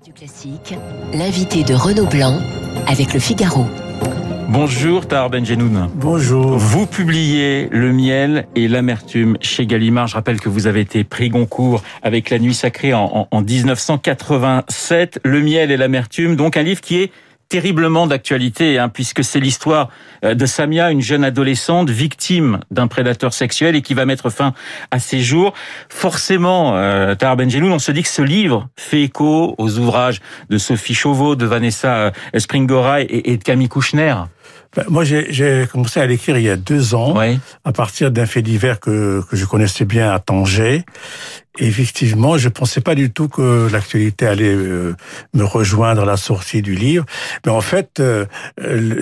Radio Classique, l'invité de Renaud Blanc avec le Figaro. Bonjour Tahar Benjenoun. Bonjour. Vous publiez Le miel et l'amertume chez Gallimard. Je rappelle que vous avez été prix Goncourt avec La Nuit Sacrée en, en 1987. Le miel et l'amertume, donc un livre qui est terriblement d'actualité, hein, puisque c'est l'histoire euh, de Samia, une jeune adolescente victime d'un prédateur sexuel et qui va mettre fin à ses jours. Forcément, euh, Tahar Benjeloun, on se dit que ce livre fait écho aux ouvrages de Sophie Chauveau, de Vanessa euh, Springora et, et de Camille Kouchner. Ben, moi, j'ai commencé à l'écrire il y a deux ans, Oui. à partir d'un fait divers que, que je connaissais bien à Tanger. Effectivement, je pensais pas du tout que l'actualité allait euh, me rejoindre à la sortie du livre. Mais en fait, euh,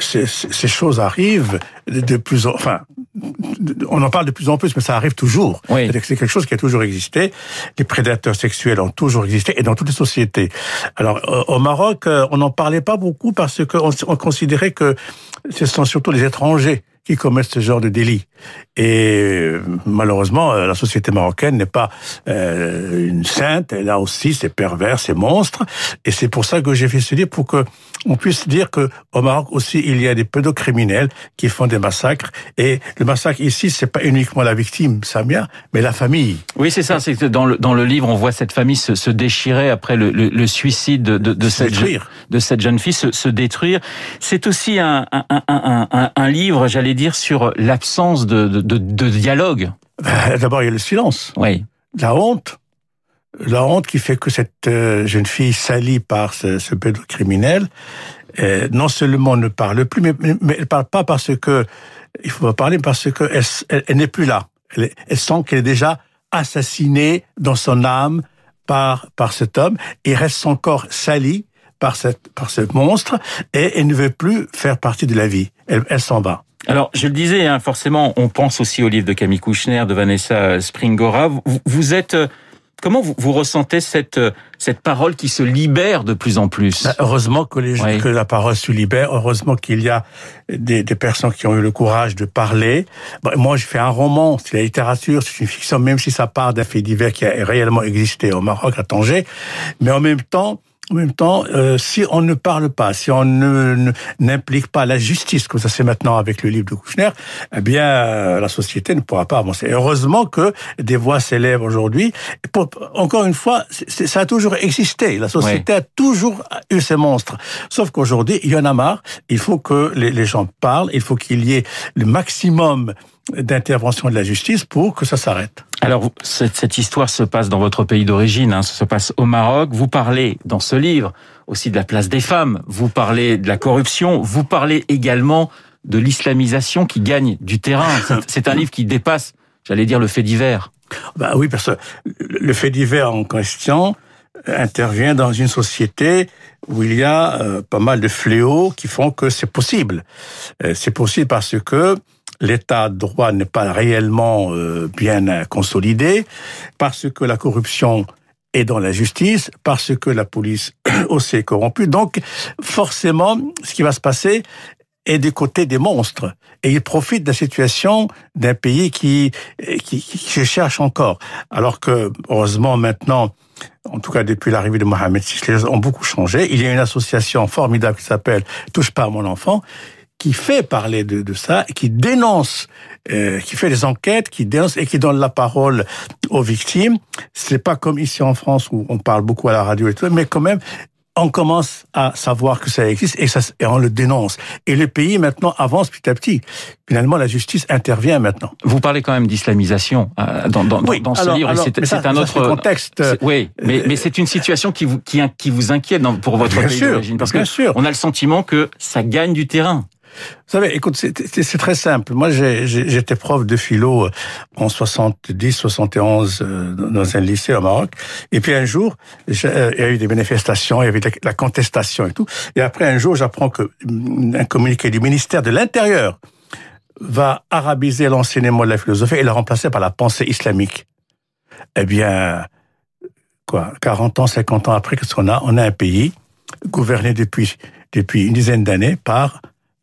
ces, ces choses arrivent de, plus en... Enfin, on en parle de plus en plus, mais ça arrive toujours. Oui. C'est quelque chose qui a toujours existé. Les prédateurs sexuels ont toujours existé et dans toutes les sociétés. Alors, au Maroc, euh, on n'en parlait pas beaucoup parce qu'on on considérait que ce sont surtout les étrangers qui commettent ce genre de délit. Et euh, malheureusement, euh, la société marocaine n'est pas euh, une sainte. Elle a aussi ses pervers, ses monstres. Et c'est pour ça que j'ai fait ce livre, pour que on puisse dire que au Maroc aussi, il y a des pédocriminels qui font des massacres. Et le massacre ici, c'est pas uniquement la victime, Samia, mais la famille. Oui, c'est ça. C'est que dans le, dans le livre, on voit cette famille se, se déchirer après le, le, le suicide de, de, de Se cette, jeune, de cette jeune fille, se, se détruire. C'est aussi un, un, un- un livre, j'allais dire, sur l'absence de, de, de, de dialogue. Ben, D'abord, il y a le silence. Oui. la honte, la honte qui fait que cette euh, jeune fille salie par ce, ce pédocriminel, euh, non seulement ne parle plus, mais, elle parle pas parce que il faut pas parler parce que elle, s- elle- elle n'est plus là. Elle, sent qu'elle est déjà assassinée dans son âme par par cet homme et reste son corps sali par cette par ce monstre et elle ne veut plus faire partie de la vie. Elle, elle s'en va. Alors, je le disais, hein, forcément, on pense aussi au livre de Camille Kouchner, de Vanessa Springora. Vous, vous êtes, euh, comment vous, vous ressentez cette euh, cette parole qui se libère de plus en plus? Bah, heureusement que, les, Oui. que la parole se libère. Heureusement qu'il y a des, des personnes qui ont eu le courage de parler. Bon, moi, je fais un roman. C'est la littérature, c'est une fiction, même si ça part d'un fait divers qui a réellement existé au Maroc, à Tanger. Mais en même temps, en même temps, euh, si on ne parle pas, si on ne n'implique pas la justice, comme ça c'est maintenant avec le livre de Kouchner, eh bien, euh, la société ne pourra pas avancer. Heureusement que des voix s'élèvent aujourd'hui. Encore une fois, ça a toujours existé. La société a toujours eu ces monstres. Sauf qu'aujourd'hui, il y en a marre. Il faut que les, les gens parlent. Il faut qu'il y ait le maximum d'intervention de la justice pour que ça s'arrête. Alors, cette, cette histoire se passe dans votre pays d'origine, hein, ça se passe au Maroc. Vous parlez dans ce livre aussi de la place des femmes, vous parlez de la corruption, vous parlez également de l'islamisation qui gagne du terrain. C'est- C'est un livre qui dépasse, j'allais dire, le fait divers. Bah oui, parce que le fait divers en question intervient dans une société où il y a euh, pas mal de fléaux qui font que c'est possible. Euh, c'est possible parce que l'état de droit n'est pas réellement euh, bien consolidé, parce que la corruption est dans la justice, parce que la police aussi est corrompue. Donc, forcément, ce qui va se passer est du côté des monstres. Et ils profitent de la situation d'un pays qui, qui, qui se cherche encore. Alors que, heureusement, maintenant, en tout cas depuis l'arrivée de Mohamed VI, les choses ont beaucoup changé. Il y a une association formidable qui s'appelle Touche pas à mon enfant, qui fait parler de, de ça, et qui dénonce, euh, qui fait des enquêtes, qui dénonce et qui donne la parole aux victimes. C'est pas comme ici en France où on parle beaucoup à la radio et tout, mais quand même, on commence à savoir que ça existe et, ça, et on le dénonce. Et le pays maintenant avance petit à petit. Finalement, la justice intervient maintenant. Vous parlez quand même d'islamisation euh, dans, dans, Oui, dans ce alors- livre. c'est un autre contexte. Oui, mais, Euh, mais c'est une situation qui vous qui, qui vous inquiète pour votre Bien pays d'origine parce bien que sûr. on a le sentiment que ça gagne du terrain. Vous savez, écoute, c'est- très simple. Moi, j'étais prof de philo euh, en 70, 71 euh, dans un lycée au Maroc. Et puis un jour, euh, il y a eu des manifestations, il y avait la- la contestation et tout. Et après un jour, j'apprends que mm, un communiqué du ministère de l'Intérieur va arabiser l'enseignement de la philosophie et le remplacer par la pensée islamique. Eh bien, quoi, 40 ans, 50 ans après, qu'est-ce qu'on a On a un pays gouverné depuis depuis une dizaine d'années par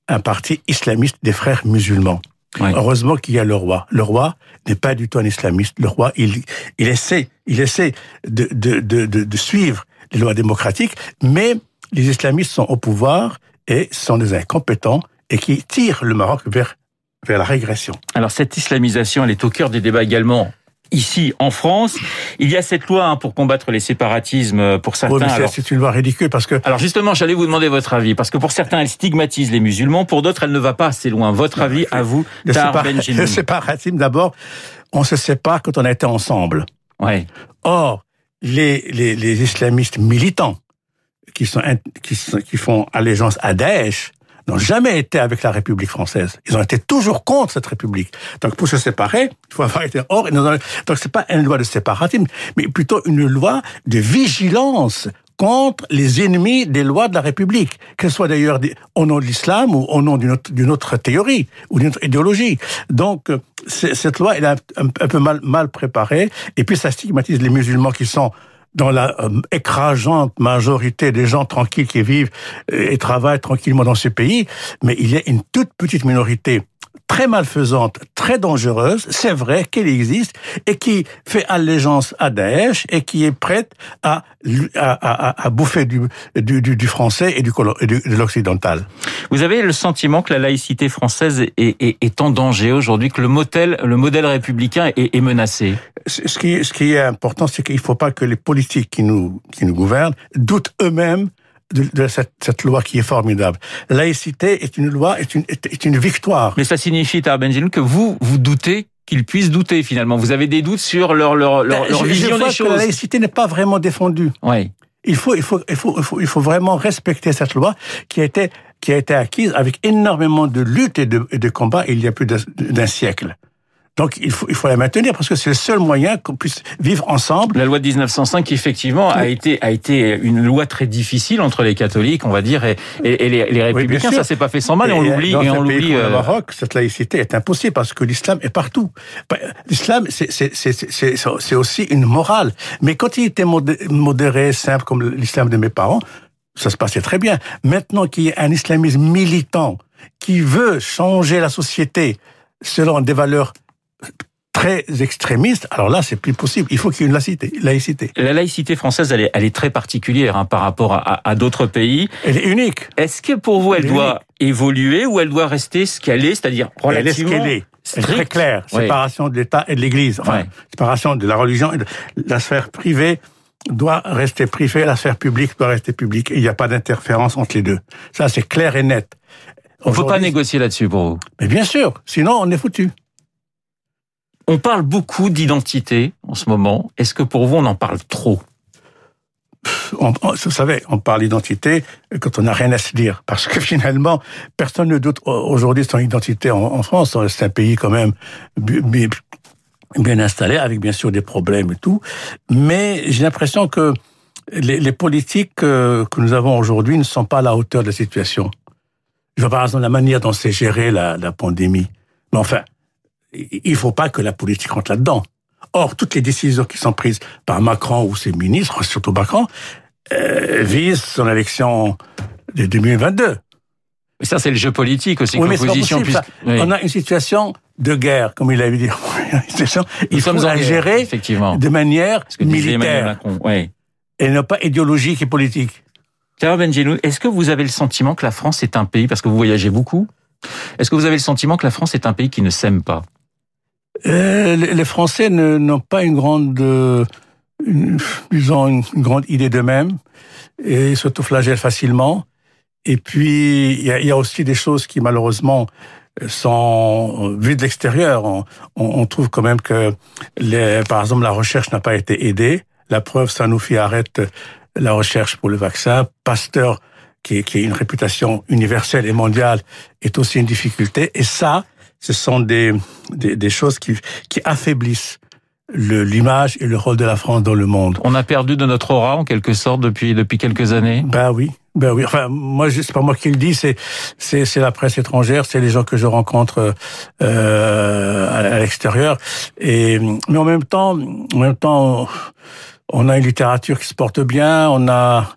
un parti islamiste des frères musulmans. Heureusement qu'il y a le roi. Le roi n'est pas du tout un islamiste. Le roi, il, il essaie, il essaie de, de, de, de, de suivre les lois démocratiques, mais les islamistes sont au pouvoir et sont des incompétents et qui tirent le Maroc vers, vers la régression. Alors cette islamisation, elle est au cœur des débats également ici en France. Il y a cette loi hein, pour combattre les séparatismes euh, pour certains. Oui, c'est une loi ridicule parce que. Alors justement, j'allais vous demander votre avis parce que pour certains, elle stigmatise les musulmans, pour d'autres, elle ne va pas assez loin. Votre avis à vous, le, sépar le séparatisme, d'abord, on se sépare quand on a été ensemble. Ouais. Or, les, les, les islamistes militants qui sont qui, qui font allégeance à Daesh n'ont jamais été avec la République française. Ils ont été toujours contre cette République. Donc pour se séparer, il faut avoir été hors. Donc c'est pas une loi de séparatisme, mais plutôt une loi de vigilance contre les ennemis des lois de la République, qu'elles soient d'ailleurs au nom de l'islam ou au nom d'une autre, théorie ou d'une autre idéologie. Donc cette loi, elle est un, peu mal préparée, et puis ça stigmatise les musulmans qui sont dans la euh, écrasante majorité des gens tranquilles qui vivent euh, et travaillent tranquillement dans ce pays, mais il y a une toute petite minorité très malfaisante, très dangereuse, c'est vrai qu'elle existe, et qui fait allégeance à Daesh et qui est prête à, à, à, bouffer du, du, du, français et du, de l'occidental. Vous avez le sentiment que la laïcité française est, est, est en danger aujourd'hui, que le modèle, le modèle républicain est, est menacé? Ce qui, ce qui est important, c'est qu'il ne faut pas que les politiques qui nous, qui nous gouvernent doutent eux-mêmes de, de cette, cette, loi qui est formidable. Laïcité est une loi, est une, est une victoire. Mais ça signifie, Benjamin, que vous, vous doutez qu'ils puissent douter finalement. Vous avez des doutes sur leur, leur, leur, ben, leur vision je des choses. Que la laïcité n'est pas vraiment défendue. Oui. Il faut, il faut, il faut, il faut, il faut vraiment respecter cette loi qui a été, qui a été acquise avec énormément de luttes et de, et de combats il y a plus d'un siècle. Donc il faut, il faut la maintenir parce que c'est le seul moyen qu'on puisse vivre ensemble. La loi de 1905, effectivement, a été a été une loi très difficile entre les catholiques, on va dire, et, et, les, les, républicains. ça s'est pas fait sans mal, et, on l'oublie. Et on l'oublie. Au euh, Maroc, cette laïcité est impossible parce que l'islam est partout. Bah, l'islam, c'est aussi une morale. Mais quand il était modéré, simple comme l'islam de mes parents, ça se passait très bien. Maintenant qu'il y a un islamisme militant qui veut changer la société selon des valeurs très extrémiste, alors là, c'est plus possible. Il faut qu'il y ait une laïcité. laïcité. La laïcité française, elle est, elle est très particulière hein, par rapport à, à d'autres pays. Elle est unique. Est-ce que pour vous, elle, doit évoluer ou elle doit rester ce qu'elle est, c'est-à-dire relativement Elle est ce qu'elle est. très claire. Séparation de l'État et de l'Église. Enfin, séparation de la religion et de la sphère privée doit rester privée, la sphère publique doit rester publique. il n'y a pas d'interférence entre les deux. Ça, c'est clair et net. On ne peut pas négocier là-dessus pour vous? Mais bien sûr, sinon on est foutu. On parle beaucoup d'identité en ce moment. Est-ce que pour vous, on en parle trop? On, vous savez, on parle d'identité quand on n'a rien à se dire, parce que finalement, personne ne doute aujourd'hui son identité en, France. C'est un pays quand même bien installé, avec bien sûr des problèmes et tout. Mais j'ai l'impression que les, politiques que nous avons aujourd'hui ne sont pas à la hauteur de la situation. Je vois par exemple la manière dont c'est géré la, la pandémie. Mais enfin, il ne faut pas que la politique rentre là-dedans. Or, toutes les décisions qui sont prises par Macron ou ses ministres, surtout Macron, euh, visent son élection de 2022. Mais ça, c'est le jeu politique aussi. Oui, mais. On a une situation de guerre, comme il avait dit. il faut la gérer effectivement. de manière militaire. Oui. Et non pas idéologique et politique. Thierry Benjenou, est-ce que vous avez le sentiment que la France est un pays, parce que vous voyagez beaucoup, est-ce que vous avez le sentiment que la France est un pays qui ne s'aime pas? Euh, les Français n'ont pas une grande, euh, une, disons une, grande idée d'eux-mêmes et ils s'autoflagellent facilement. Et puis il y a, y a, aussi des choses qui malheureusement sont vues de l'extérieur. On, on, trouve quand même que, les, par exemple, la recherche n'a pas été aidée. La preuve, Sanofi arrête la recherche pour le vaccin. Pasteur, qui, qui a une réputation universelle et mondiale, est aussi une difficulté. Et ça, ce sont des, des, des choses qui, qui affaiblissent l'image et le rôle de la France dans le monde. On a perdu de notre aura en quelque sorte depuis depuis quelques années. Ben oui, ben oui. Enfin, moi, c'est pas moi qui le dis, c'est c'est c'est la presse étrangère, c'est les gens que je rencontre euh, à, à l'extérieur. Et mais en même temps, en même temps, on a une littérature qui se porte bien, on a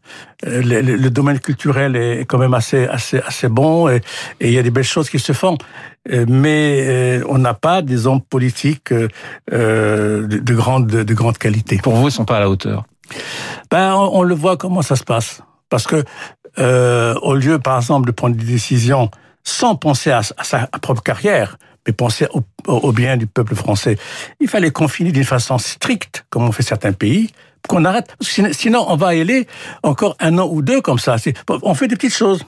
euh, le, le, domaine culturel est quand même assez assez assez bon et, et, il y a des belles choses qui se font. Euh, mais euh, on n'a pas des hommes politiques de, de grande de grande qualité. Pour vous, ils sont pas à la hauteur. Ben, on, on, le voit comment ça se passe. Parce que euh, au lieu, par exemple, de prendre des décisions sans penser à, à sa propre carrière, mais penser au, au, bien du peuple français, il fallait confiner d'une façon stricte, comme on fait certains pays, qu'on arrête. Sinon, on va aller encore un an ou deux comme ça. On fait des petites choses.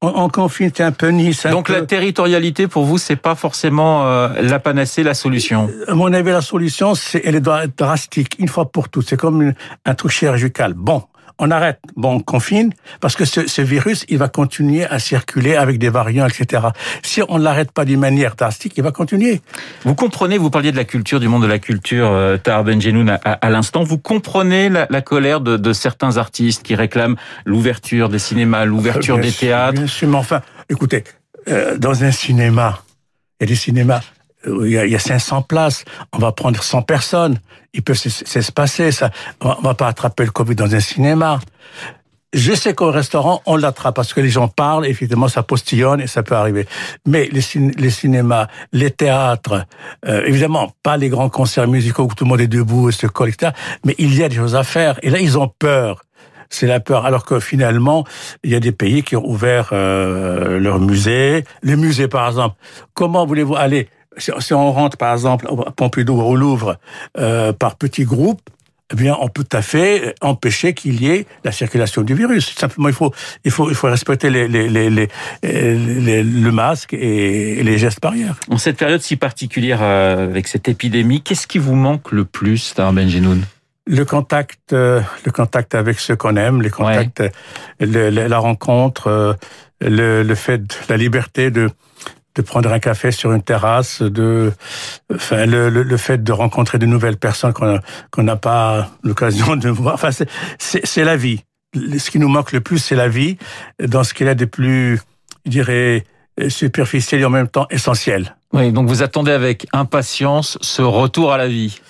On, on confine, c'est un peu Nice. Donc peu... la territorialité, pour vous, c'est pas forcément euh, la panacée, la solution? À mon avis, la solution, c'est elle doit être drastique, une fois pour toutes. C'est comme un truc chirurgical. Bon, on arrête, bon, on confine, parce que ce, ce, virus, il va continuer à circuler avec des variants, etc. Si on ne l'arrête pas d'une manière drastique, il va continuer. Vous comprenez, vous parliez de la culture, du monde de la culture, euh, Tahar Benjenoun, à, l'instant, vous comprenez la, la colère de, de, certains artistes qui réclament l'ouverture des cinémas, l'ouverture des sûr, théâtres Bien sûr, mais enfin, écoutez, euh, dans un cinéma, il y a des cinémas il y, a, il y a 500 places, on va prendre 100 personnes, ils peuvent s'espacer, ça, on va pas attraper le Covid dans un cinéma. Je sais qu'au restaurant, on l'attrape parce que les gens parlent, évidemment, ça postillonne et ça peut arriver. Mais les, les cinémas, les théâtres, euh, évidemment, pas les grands concerts musicaux où tout le monde est debout et se colle, etc. Mais il y a des choses à faire. Et là, ils ont peur c'est la peur. Alors que finalement, il y a des pays qui ont ouvert euh, leurs musées. Les musées, par exemple. Comment voulez-vous aller si on rentre par exemple à Pompidou ou au Louvre euh, par petits groupes, eh bien, on peut tout à fait empêcher qu'il y ait la circulation du virus. Simplement, il faut, il faut, il faut respecter les, les, les, les, le masque et les gestes barrières. En cette période si particulière euh, avec cette épidémie, qu'est-ce qui vous manque le plus, Tar Benjenoun? Le contact, euh, le contact avec ceux qu'on aime, les contacts, ouais. le, le, la rencontre, le, le fait, de, la liberté de de prendre un café sur une terrasse, de, enfin, le, le, le fait de rencontrer de nouvelles personnes qu'on qu'on n'a pas l'occasion de voir. Enfin, c'est la vie. Ce qui nous manque le plus, c'est la vie, dans ce qu'il a de plus, je dirais, superficiel et en même temps essentiel. Oui, donc vous attendez avec impatience ce retour à la vie.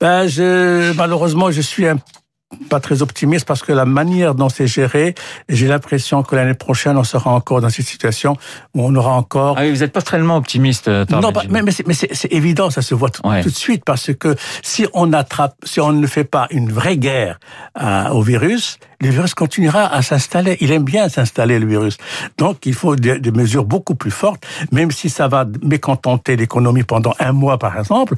Ben, je, malheureusement, je suis un pas très optimiste parce que la manière dont c'est géré, j'ai l'impression que l'année prochaine, on sera encore dans cette situation où on aura encore. Ah oui, vous n'êtes pas tellement optimiste. Non, pas, mais, mais c'est évident, ça se voit tout, ouais. tout, de suite parce que si on attrape, si on ne fait pas une vraie guerre euh, au virus, le virus continuera à s'installer. Il aime bien s'installer, le virus. Donc, il faut des, des, mesures beaucoup plus fortes, même si ça va mécontenter l'économie pendant un mois, par exemple.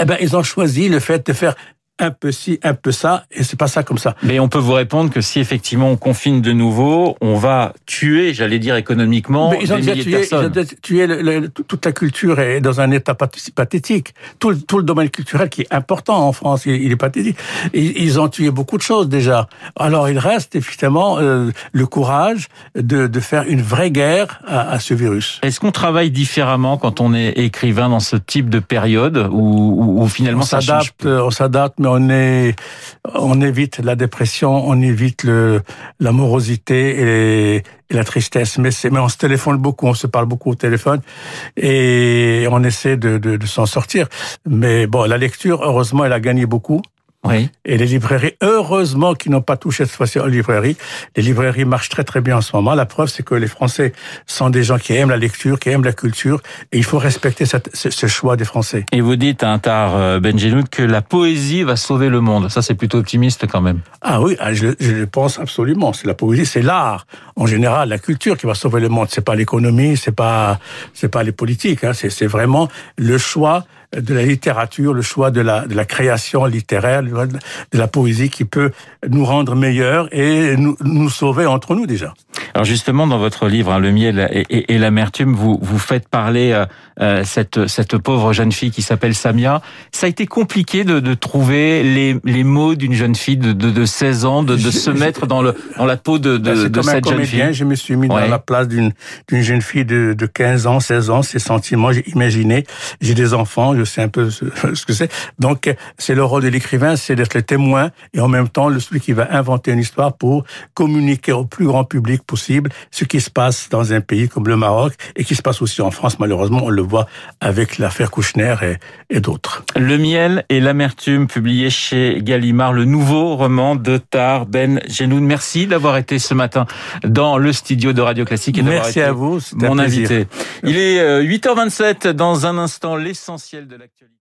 Eh ben, ils ont choisi le fait de faire un peu ci, un peu ça, et c'est pas ça comme ça. Mais on peut vous répondre que si effectivement on confine de nouveau, on va tuer, j'allais dire économiquement, Mais ils ont des déjà tué, ils ont tué le, le, toute la culture est dans un état pathétique. Tout, tout, le domaine culturel qui est important en France, il, il est pathétique. Ils, ils, ont tué beaucoup de choses déjà. Alors il reste effectivement euh, le courage de, de, faire une vraie guerre à, à ce virus. Est-ce qu'on travaille différemment quand on est écrivain dans ce type de période où, où finalement on s'adapte, on s'adapte on est, on évite la dépression, on évite le, la morosité et, et la tristesse. Mais c'est, mais on se téléphone beaucoup, on se parle beaucoup au téléphone et on essaie de, de, de s'en sortir. Mais bon, la lecture, heureusement, elle a gagné beaucoup. Oui. Et les librairies, heureusement, qui n'ont pas touché cette fois-ci aux librairies. Les librairies marchent très très bien en ce moment. La preuve, c'est que les Français sont des gens qui aiment la lecture, qui aiment la culture, et il faut respecter cette, ce, ce, choix des Français. Et vous dites à Tar Benjenoud que la poésie va sauver le monde. Ça, c'est plutôt optimiste quand même. Ah oui, je, je le pense absolument. C'est la poésie, c'est l'art en général, la culture qui va sauver le monde. C'est pas l'économie, c'est pas c'est pas les politiques. Hein. C'est vraiment le choix de la littérature, le choix de la, création littéraire, de la poésie qui peut nous rendre meilleurs et nous sauver entre nous déjà. Alors justement, dans votre livre, hein, Le miel et, et, et l'amertume, vous, vous faites parler euh, cette, cette pauvre jeune fille qui s'appelle Samia. Ça a été compliqué de, de trouver les, les mots d'une jeune fille de, de, de 16 ans, de, de se mettre dans, le, dans la peau de, de, de cette jeune fille. Je me suis mis ouais. dans la place d'une jeune fille de, de 15 ans, 16 ans, ses sentiments, j'ai imaginé, j'ai des enfants, je sais un peu ce, ce que c'est. Donc, c'est le rôle de l'écrivain, c'est d'être le témoin et en même temps, le celui qui va inventer une histoire pour communiquer au plus grand public possible ce qui se passe dans un pays comme le Maroc et qui se passe aussi en France. Malheureusement, on le voit avec l'affaire Kouchner et, et d'autres. Le miel et l'amertume, publié chez Gallimard, le nouveau roman de Tar Ben Genoun. Merci d'avoir été ce matin dans le studio de Radio Classique et d'avoir été à vous, mon invité. Il est 8h27 dans un instant l'essentiel de l'actualité.